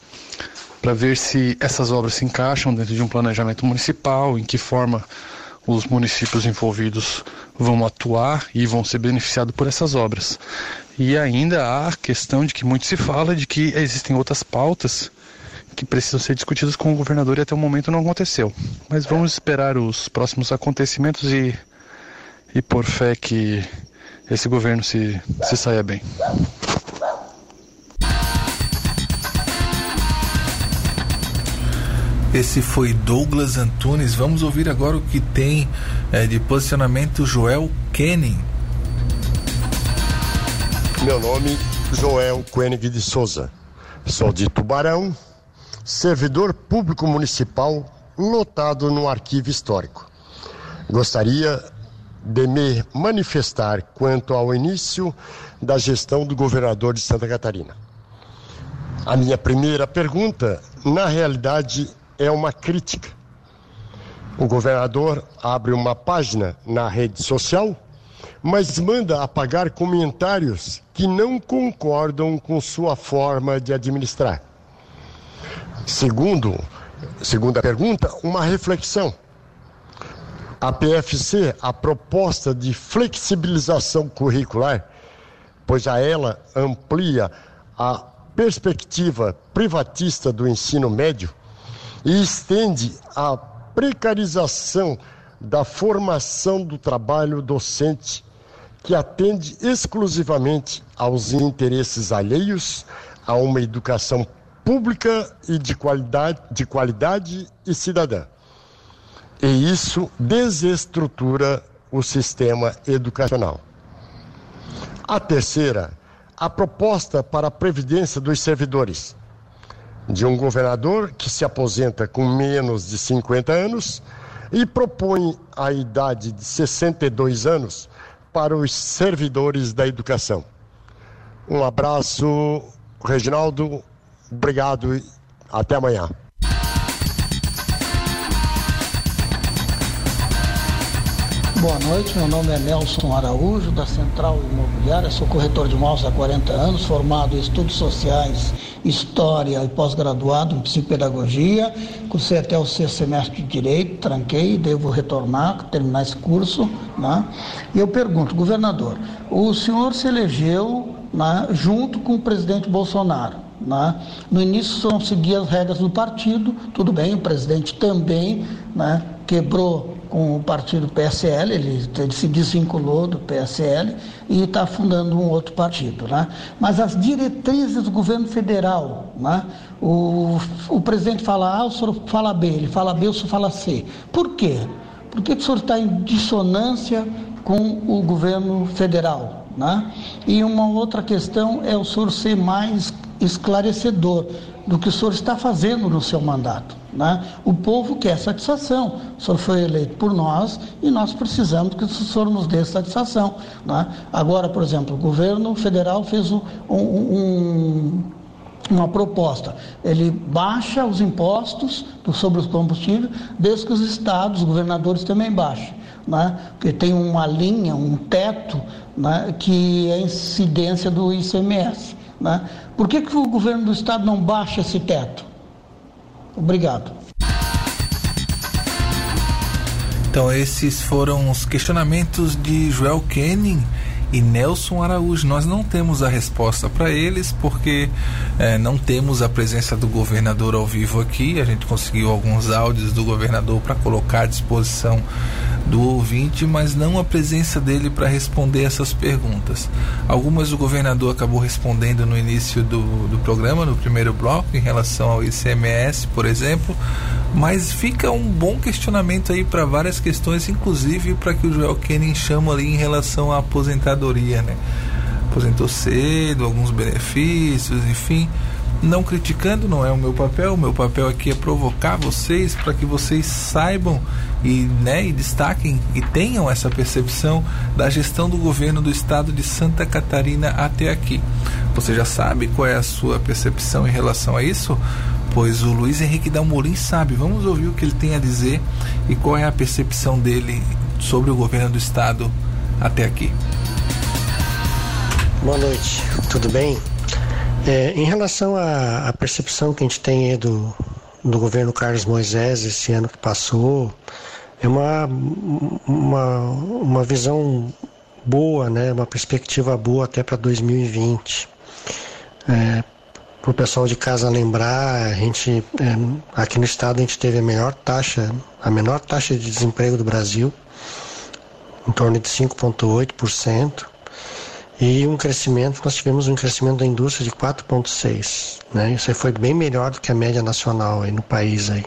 para ver se essas obras se encaixam dentro de um planejamento municipal, em que forma os municípios envolvidos vão atuar e vão ser beneficiados por essas obras. E ainda há a questão de que muito se fala de que existem outras pautas que precisam ser discutidas com o governador e até o momento não aconteceu. Mas vamos esperar os próximos acontecimentos e, e por fé que esse governo se, se saia bem. Esse foi Douglas Antunes. Vamos ouvir agora o que tem é, de posicionamento Joel Kenning. Meu nome Joel Koenig de Souza. Sou de Tubarão, servidor público municipal lotado no arquivo histórico. Gostaria de me manifestar quanto ao início da gestão do governador de Santa Catarina. A minha primeira pergunta, na realidade, é uma crítica. O governador abre uma página na rede social, mas manda apagar comentários que não concordam com sua forma de administrar. Segundo, segunda pergunta, uma reflexão. A PFC, a proposta de flexibilização curricular, pois a ela amplia a perspectiva privatista do ensino médio, e estende a precarização da formação do trabalho docente, que atende exclusivamente aos interesses alheios a uma educação pública e de qualidade, de qualidade e cidadã. E isso desestrutura o sistema educacional. A terceira, a proposta para a previdência dos servidores de um governador que se aposenta com menos de 50 anos e propõe a idade de 62 anos para os servidores da educação. Um abraço, Reginaldo. Obrigado e até amanhã. Boa noite, meu nome é Nelson Araújo, da Central Imobiliária, sou corretor de imóveis há 40 anos, formado em estudos sociais, história e pós-graduado em psicopedagogia, cursei até o sexto semestre de Direito, tranquei, devo retornar, terminar esse curso, né? E eu pergunto, governador, o senhor se elegeu né, junto com o presidente Bolsonaro, né? No início só seguia as regras do partido, tudo bem, o presidente também né, quebrou com o partido PSL, ele, ele se desvinculou do PSL e está fundando um outro partido. Né? Mas as diretrizes do governo federal, né? o, o presidente fala A, o senhor fala B, ele fala B, o senhor fala C. Por quê? Por que o senhor está em dissonância com o governo federal? Né? E uma outra questão é o senhor ser mais esclarecedor do que o senhor está fazendo no seu mandato. Né? O povo quer satisfação. O senhor foi eleito por nós e nós precisamos que o senhor nos dê satisfação. Né? Agora, por exemplo, o governo federal fez um, um, uma proposta. Ele baixa os impostos sobre os combustíveis, desde que os estados, os governadores também baixem. Né? Porque tem uma linha, um teto, né? que é a incidência do ICMS. Né? Por que, que o governo do estado não baixa esse teto? Obrigado. Então, esses foram os questionamentos de Joel Kenning e Nelson Araújo. Nós não temos a resposta para eles porque é, não temos a presença do governador ao vivo aqui. A gente conseguiu alguns áudios do governador para colocar à disposição do ouvinte, mas não a presença dele para responder essas perguntas. Algumas o governador acabou respondendo no início do, do programa, no primeiro bloco, em relação ao ICMS, por exemplo, mas fica um bom questionamento aí para várias questões, inclusive para que o Joel Kenning chama ali em relação à aposentadoria, né? Aposentou cedo, alguns benefícios, enfim não criticando, não é o meu papel. O meu papel aqui é provocar vocês para que vocês saibam e, né, e destaquem e tenham essa percepção da gestão do governo do estado de Santa Catarina até aqui. Você já sabe qual é a sua percepção em relação a isso? Pois o Luiz Henrique Dalmolin sabe. Vamos ouvir o que ele tem a dizer e qual é a percepção dele sobre o governo do estado até aqui. Boa noite, tudo bem? É, em relação à, à, percepção que a gente tem do, do governo Carlos Moisés esse ano que passou, é uma, uma, uma visão boa, né? uma perspectiva boa até para 2020. É, para o pessoal de casa lembrar, a gente é, aqui no estado a gente teve a menor taxa, a menor taxa de desemprego do Brasil, em torno de 5,8% e um crescimento, nós tivemos um crescimento da indústria de 4,6%. Né? Isso aí foi bem melhor do que a média nacional aí no país. Aí.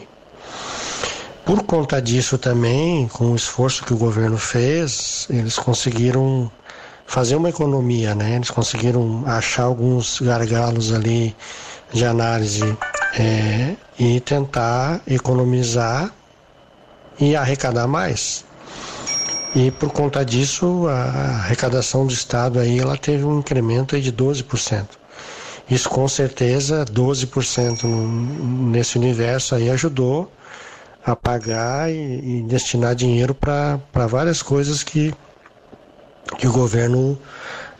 Por conta disso também, com o esforço que o governo fez, eles conseguiram fazer uma economia, né? Eles conseguiram achar alguns gargalos ali de análise é, e tentar economizar e arrecadar mais. E por conta disso, a arrecadação do Estado aí, ela teve um incremento de 12%. Isso com certeza, 12% nesse universo aí ajudou a pagar e, e destinar dinheiro para várias coisas que, que o governo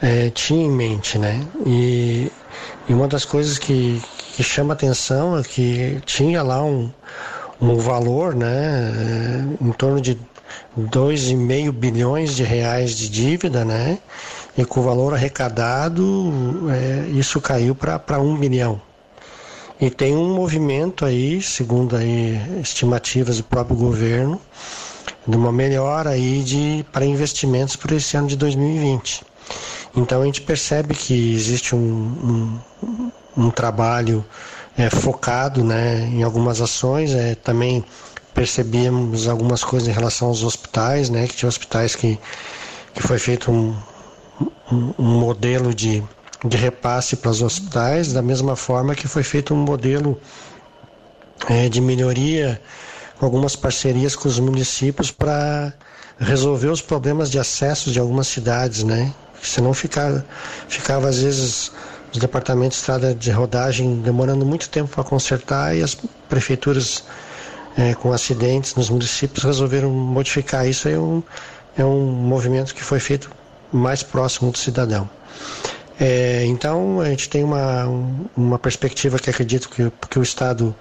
é, tinha em mente, né? E, e uma das coisas que, que chama atenção é que tinha lá um, um valor, né, é, em torno de 2,5 bilhões de reais de dívida, né? E com o valor arrecadado, é, isso caiu para 1 bilhão. E tem um movimento aí, segundo aí estimativas do próprio governo, de uma melhora aí de, para investimentos para esse ano de 2020. Então a gente percebe que existe um, um, um trabalho é, focado né, em algumas ações, é, também percebíamos algumas coisas em relação aos hospitais, né? Que tinha hospitais que, que foi feito um, um, modelo de, de repasse para os hospitais, da mesma forma que foi feito um modelo é, de melhoria com algumas parcerias com os municípios para resolver os problemas de acesso de algumas cidades, né? Senão ficava, ficava às vezes os departamentos de estrada de rodagem demorando muito tempo para consertar e as prefeituras é, com acidentes nos municípios resolveram modificar isso. É um, é um movimento que foi feito mais próximo do cidadão. É, então, a gente tem uma, uma perspectiva que acredito que, que o Estado,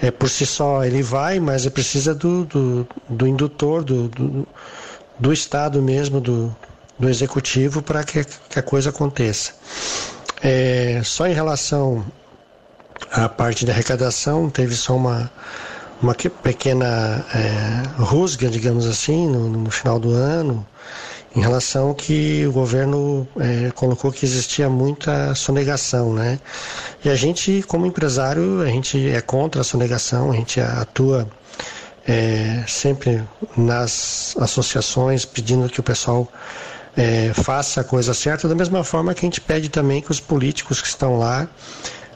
é, por si só, ele vai, mas ele precisa do, do, do indutor, do, do, do, Estado mesmo, do, do Executivo, para que, que, a coisa aconteça. É, só em relação à parte da arrecadação, teve só uma, uma pequena é, rusga, digamos assim, no, no, final do ano, em relação que o governo é, colocou que existia muita sonegação, né? E a gente, como empresário, a gente é contra a sonegação, a gente atua é, sempre nas associações pedindo que o pessoal é, faça a coisa certa, da mesma forma que a gente pede também que os políticos que estão lá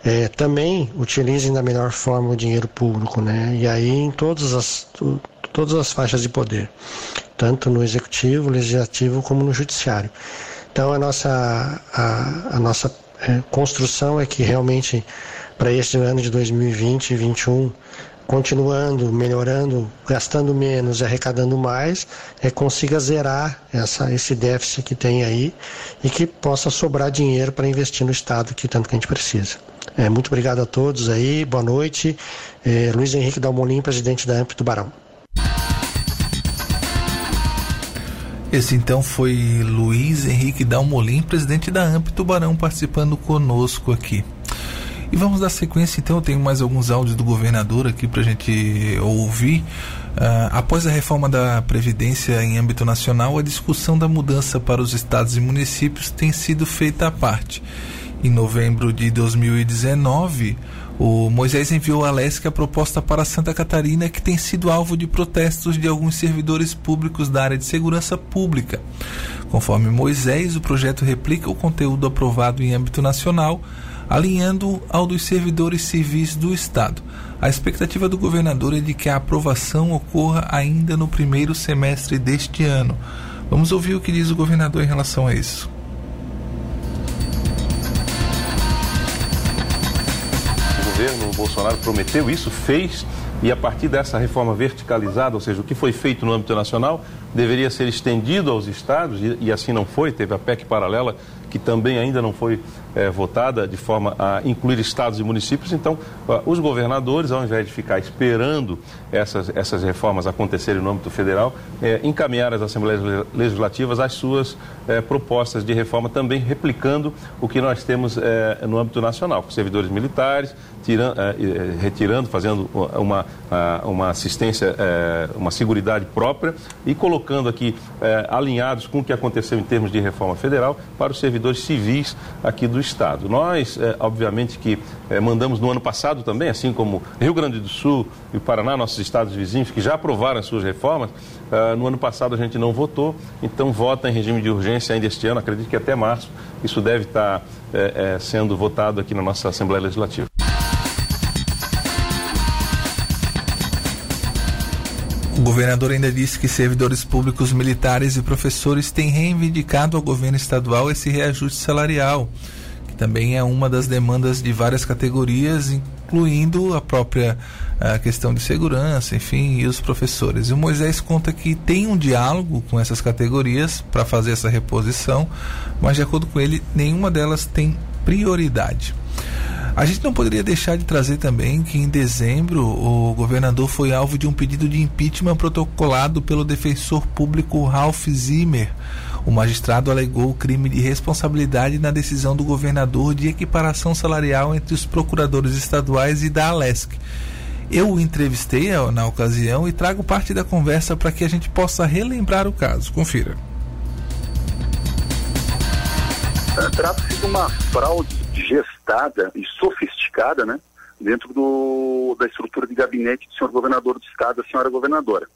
é, também utilizem da melhor forma o dinheiro público, né? E aí em todas as, todas as faixas de poder, tanto no executivo, legislativo como no judiciário. Então a nossa, a, a nossa é, construção é que realmente para este ano de 2020 e 2021 continuando, melhorando, gastando menos e arrecadando mais, é, consiga zerar essa, esse déficit que tem aí e que possa sobrar dinheiro para investir no Estado que tanto que a gente precisa. É, muito obrigado a todos aí, boa noite. É, Luiz Henrique Dalmolin, presidente da AMP Tubarão. Esse então foi Luiz Henrique Dalmolin, presidente da AMP Tubarão, participando conosco aqui. E vamos dar sequência, então, eu tenho mais alguns áudios do governador aqui para a gente ouvir. Uh, após a reforma da Previdência em âmbito nacional, a discussão da mudança para os estados e municípios tem sido feita à parte. Em novembro de 2019, o Moisés enviou à LESC a proposta para Santa Catarina, que tem sido alvo de protestos de alguns servidores públicos da área de segurança pública. Conforme Moisés, o projeto replica o conteúdo aprovado em âmbito nacional, alinhando ao dos servidores civis do Estado. A expectativa do governador é de que a aprovação ocorra ainda no primeiro semestre deste ano. Vamos ouvir o que diz o governador em relação a isso. Governo Bolsonaro prometeu isso, fez, e a partir dessa reforma verticalizada, ou seja, o que foi feito no âmbito nacional, deveria ser estendido aos estados, e, e assim não foi, teve a PEC paralela que também ainda não foi é, votada de forma a incluir estados e municípios. Então, os governadores, ao invés de ficar esperando essas, essas reformas acontecerem no âmbito federal, é, encaminhar às assembleias legislativas as suas é, propostas de reforma, também replicando o que nós temos no âmbito nacional, com servidores militares, tirando, retirando, fazendo uma, uma assistência, uma seguridade própria e colocando aqui alinhados com o que aconteceu em termos de reforma federal para os servidores civis aqui do Estado. Nós, é, obviamente, que é, mandamos no ano passado também, assim como Rio Grande do Sul e Paraná, nossos estados vizinhos, que já aprovaram as suas reformas, no ano passado a gente não votou, então vota em regime de urgência ainda este ano, acredito que até março isso deve estar é, sendo votado aqui na nossa Assembleia Legislativa. Governador ainda disse que servidores públicos militares e professores têm reivindicado ao governo estadual esse reajuste salarial também é uma das demandas de várias categorias, incluindo a própria a questão de segurança, enfim, e os professores. E o Moisés conta que tem um diálogo com essas categorias para fazer essa reposição, mas de acordo com ele, nenhuma delas tem prioridade. A gente não poderia deixar de trazer também que em dezembro o governador foi alvo de um pedido de impeachment protocolado pelo defensor público Ralph Zimmer o magistrado alegou o crime de responsabilidade na decisão do governador de equiparação salarial entre os procuradores estaduais e da Alesc. Eu o entrevistei na ocasião e trago parte da conversa para que a gente possa relembrar o caso. Confira. Trata-se de uma fraude e sofisticada, né? Dentro do, da estrutura de gabinete do senhor governador do estado, a senhora governadora.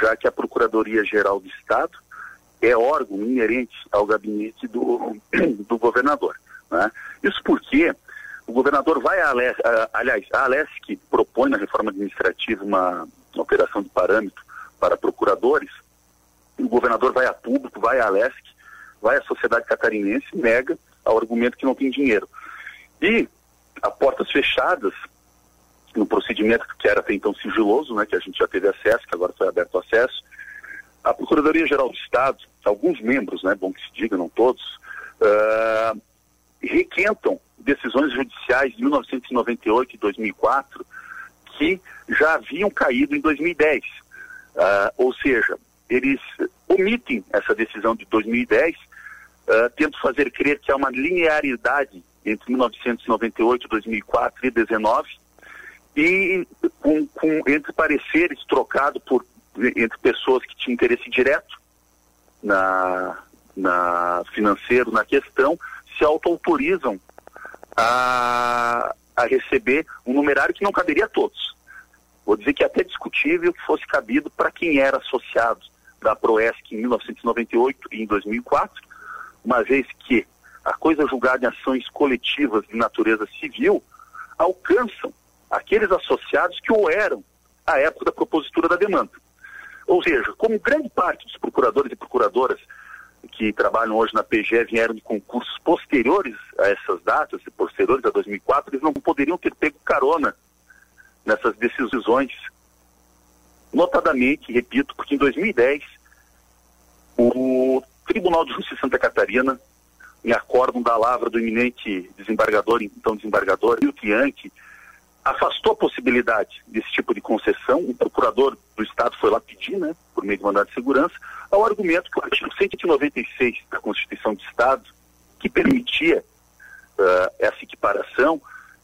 Já que a Procuradoria-Geral do Estado é órgão inerente ao gabinete do, [CLEARS THROAT] do governador. Né? Isso porque o governador vai à Alesc, aliás, a Alesc propõe na reforma administrativa uma, uma operação de parâmetro para procuradores, o governador vai a público, vai à Alesc, vai à sociedade catarinense, nega ao argumento que não tem dinheiro. E, a portas fechadas, no procedimento que era até então sigiloso, né, que a gente já teve acesso, que agora foi aberto acesso, a Procuradoria-Geral do Estado, alguns membros, né, bom que se diga, não todos, uh, requentam decisões judiciais de 1998 e 2004 que já haviam caído em 2010. Uh, ah, ou seja, eles omitem essa decisão de 2010, uh, ah, fazer crer que há uma linearidade entre 1998, 2004 e 2019, e com, com, entre pareceres trocados por entre pessoas que tinham interesse direto na, na financeiro na questão, se auto-autorizam a, a receber um numerário que não caberia a todos. Vou dizer que é até discutível que fosse cabido para quem era associado da Proesc em 1998 e em 2004, uma vez que a coisa julgada em ações coletivas de natureza civil alcançam aqueles associados que o eram à época da propositura da demanda. Ou seja, como grande parte dos procuradores e procuradoras que trabalham hoje na PGE vieram de concursos posteriores a essas datas, posteriores a 2004, eles não poderiam ter pego carona nessas decisões. Notadamente, repito, porque em 2010 o Tribunal de Justiça de Santa Catarina, em acórdão da lavra do eminente desembargador, então desembargador, Hilton Yankee, afastou a possibilidade desse tipo de concessão. O procurador do Estado foi lá pedir, né, por meio de mandado de segurança, ao argumento que o artigo 196 da Constituição do Estado, que permitia uh, essa equiparação,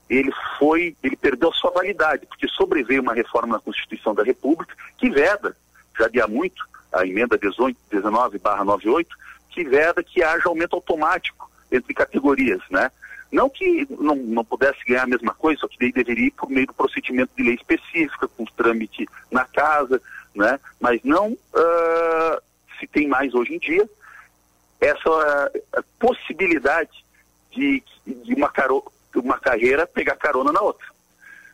ele foi, ele perdeu sua validade, porque sobreveio uma reforma na Constituição da República que veda, já de há muito, a emenda 19/98, que veda que haja aumento automático entre categorias, né? Não que não, não pudesse ganhar a mesma coisa, só que daí deveria ir por meio do procedimento de lei específica, com trâmite na casa, né? Mas não uh, se tem mais hoje em dia essa uh, possibilidade de, de uma, caro, uma carreira pegar carona na outra.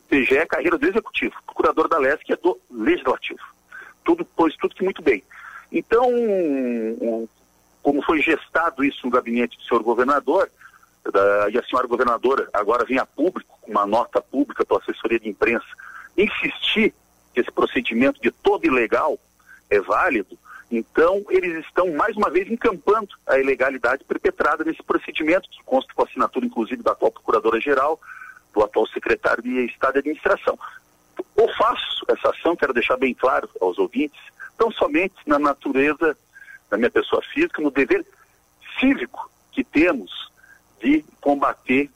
PGE é carreira do executivo, procurador da LESC é do legislativo. Tudo, pois tudo que muito bem. Então, como foi gestado isso no gabinete do senhor governador, da, e a senhora governadora agora vem a público, com uma nota pública pela assessoria de imprensa, insistir que esse procedimento de todo ilegal é válido, então eles estão mais uma vez encampando a ilegalidade perpetrada nesse procedimento, que consta com a assinatura inclusive da atual procuradora-geral, do atual secretário de Estado de Administração. Ou faço essa ação, quero deixar bem claro aos ouvintes, tão somente na natureza da minha pessoa física, no dever cívico que temos de combater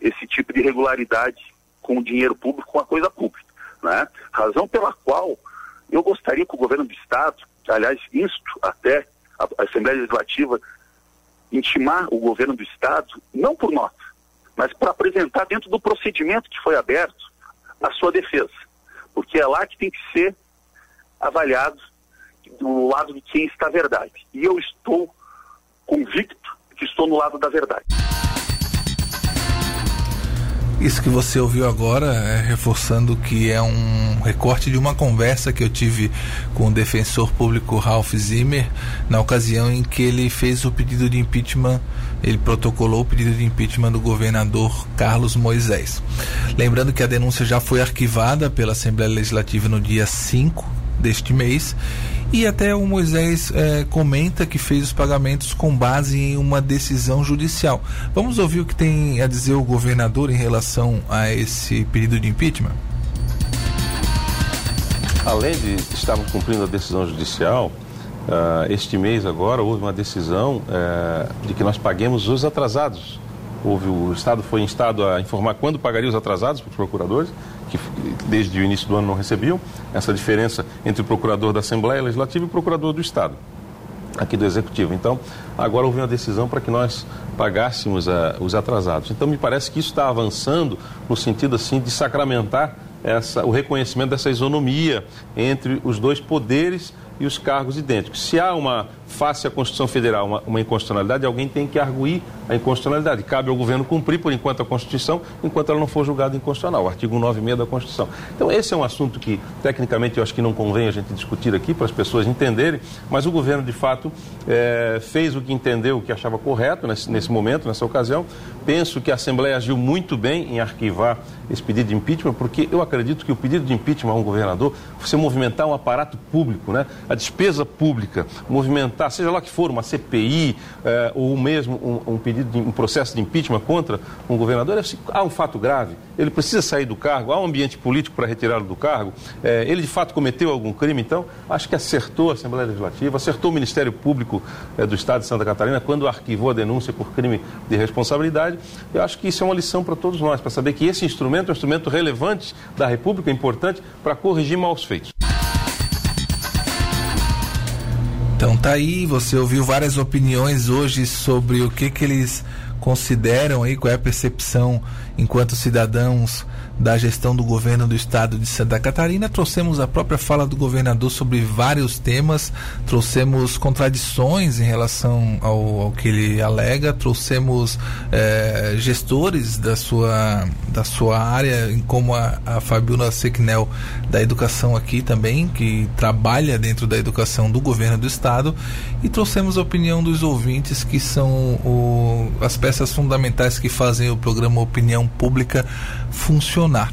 esse tipo de irregularidade com o dinheiro público, com a coisa pública. Né? Razão pela qual eu gostaria que o governo do Estado, aliás, insto até a, a Assembleia Legislativa, intimar o governo do Estado, não por nota, mas para apresentar dentro do procedimento que foi aberto a sua defesa. Porque é lá que tem que ser avaliado do lado de quem está a verdade. E eu estou convicto que estou no lado da verdade. Isso que você ouviu agora é reforçando que é um recorte de uma conversa que eu tive com o defensor público Ralph Zimmer na ocasião em que ele fez o pedido de impeachment, ele protocolou o pedido de impeachment do governador Carlos Moisés. Lembrando que a denúncia já foi arquivada pela Assembleia Legislativa no dia 5 deste mês e até o Moisés é, comenta que fez os pagamentos com base em uma decisão judicial. Vamos ouvir o que tem a dizer o governador em relação a esse pedido de impeachment? Além de estarmos cumprindo a decisão judicial, uh, este mês agora houve uma decisão uh, de que nós paguemos os atrasados. Houve, o Estado foi instado a informar quando pagaria os atrasados para os procuradores que desde o início do ano não recebiam, essa diferença entre o procurador da Assembleia Legislativa e o procurador do Estado, aqui do Executivo. Então, agora houve uma decisão para que nós pagássemos uh, os atrasados. Então, me parece que isso está avançando no sentido assim de sacramentar essa, o reconhecimento dessa isonomia entre os dois poderes e os cargos idênticos. Se há uma face à Constituição Federal uma, uma, inconstitucionalidade, alguém tem que arguir a inconstitucionalidade. Cabe ao governo cumprir, por enquanto, a Constituição, enquanto ela não for julgada inconstitucional, o artigo 96 da Constituição. Então, esse é um assunto que, tecnicamente, eu acho que não convém a gente discutir aqui para as pessoas entenderem, mas o governo, de fato, é, fez o que entendeu, o que achava correto nesse, nesse momento, nessa ocasião. Penso que a Assembleia agiu muito bem em arquivar esse pedido de impeachment, porque eu acredito que o pedido de impeachment a um governador, você movimentar um aparato público, né? a despesa pública, movimentar, seja lá que for, uma CPI eh, ou mesmo um, um, pedido de um processo de impeachment contra um governador, é, há um fato grave, ele precisa sair do cargo, há um ambiente político para retirá-lo do cargo, eh, ele de fato cometeu algum crime, então acho que acertou a Assembleia Legislativa, acertou o Ministério Público eh, do Estado de Santa Catarina quando arquivou a denúncia por crime de responsabilidade. Eu acho que isso é uma lição para todos nós, para saber que esse instrumento é um instrumento relevante da República, importante para corrigir maus feitos. Então tá aí, você ouviu várias opiniões hoje sobre o que que eles consideram aí, qual é a percepção enquanto cidadãos da gestão do governo do estado de Santa Catarina. Trouxemos a própria fala do governador sobre vários temas, trouxemos contradições em relação ao, ao que ele alega, trouxemos eh, gestores da sua, da sua área, como a, a Fabiola Sequinel da educação aqui também, que trabalha dentro da educação do governo do estado, e trouxemos a opinião dos ouvintes, que são o, as peças fundamentais que fazem o programa Opinião Pública funcionar.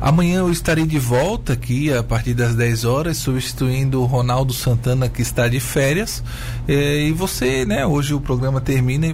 Amanhã eu estarei de volta aqui a partir das 10 horas, substituindo o Ronaldo Santana que está de férias. Eh, e você, né, hoje o programa termina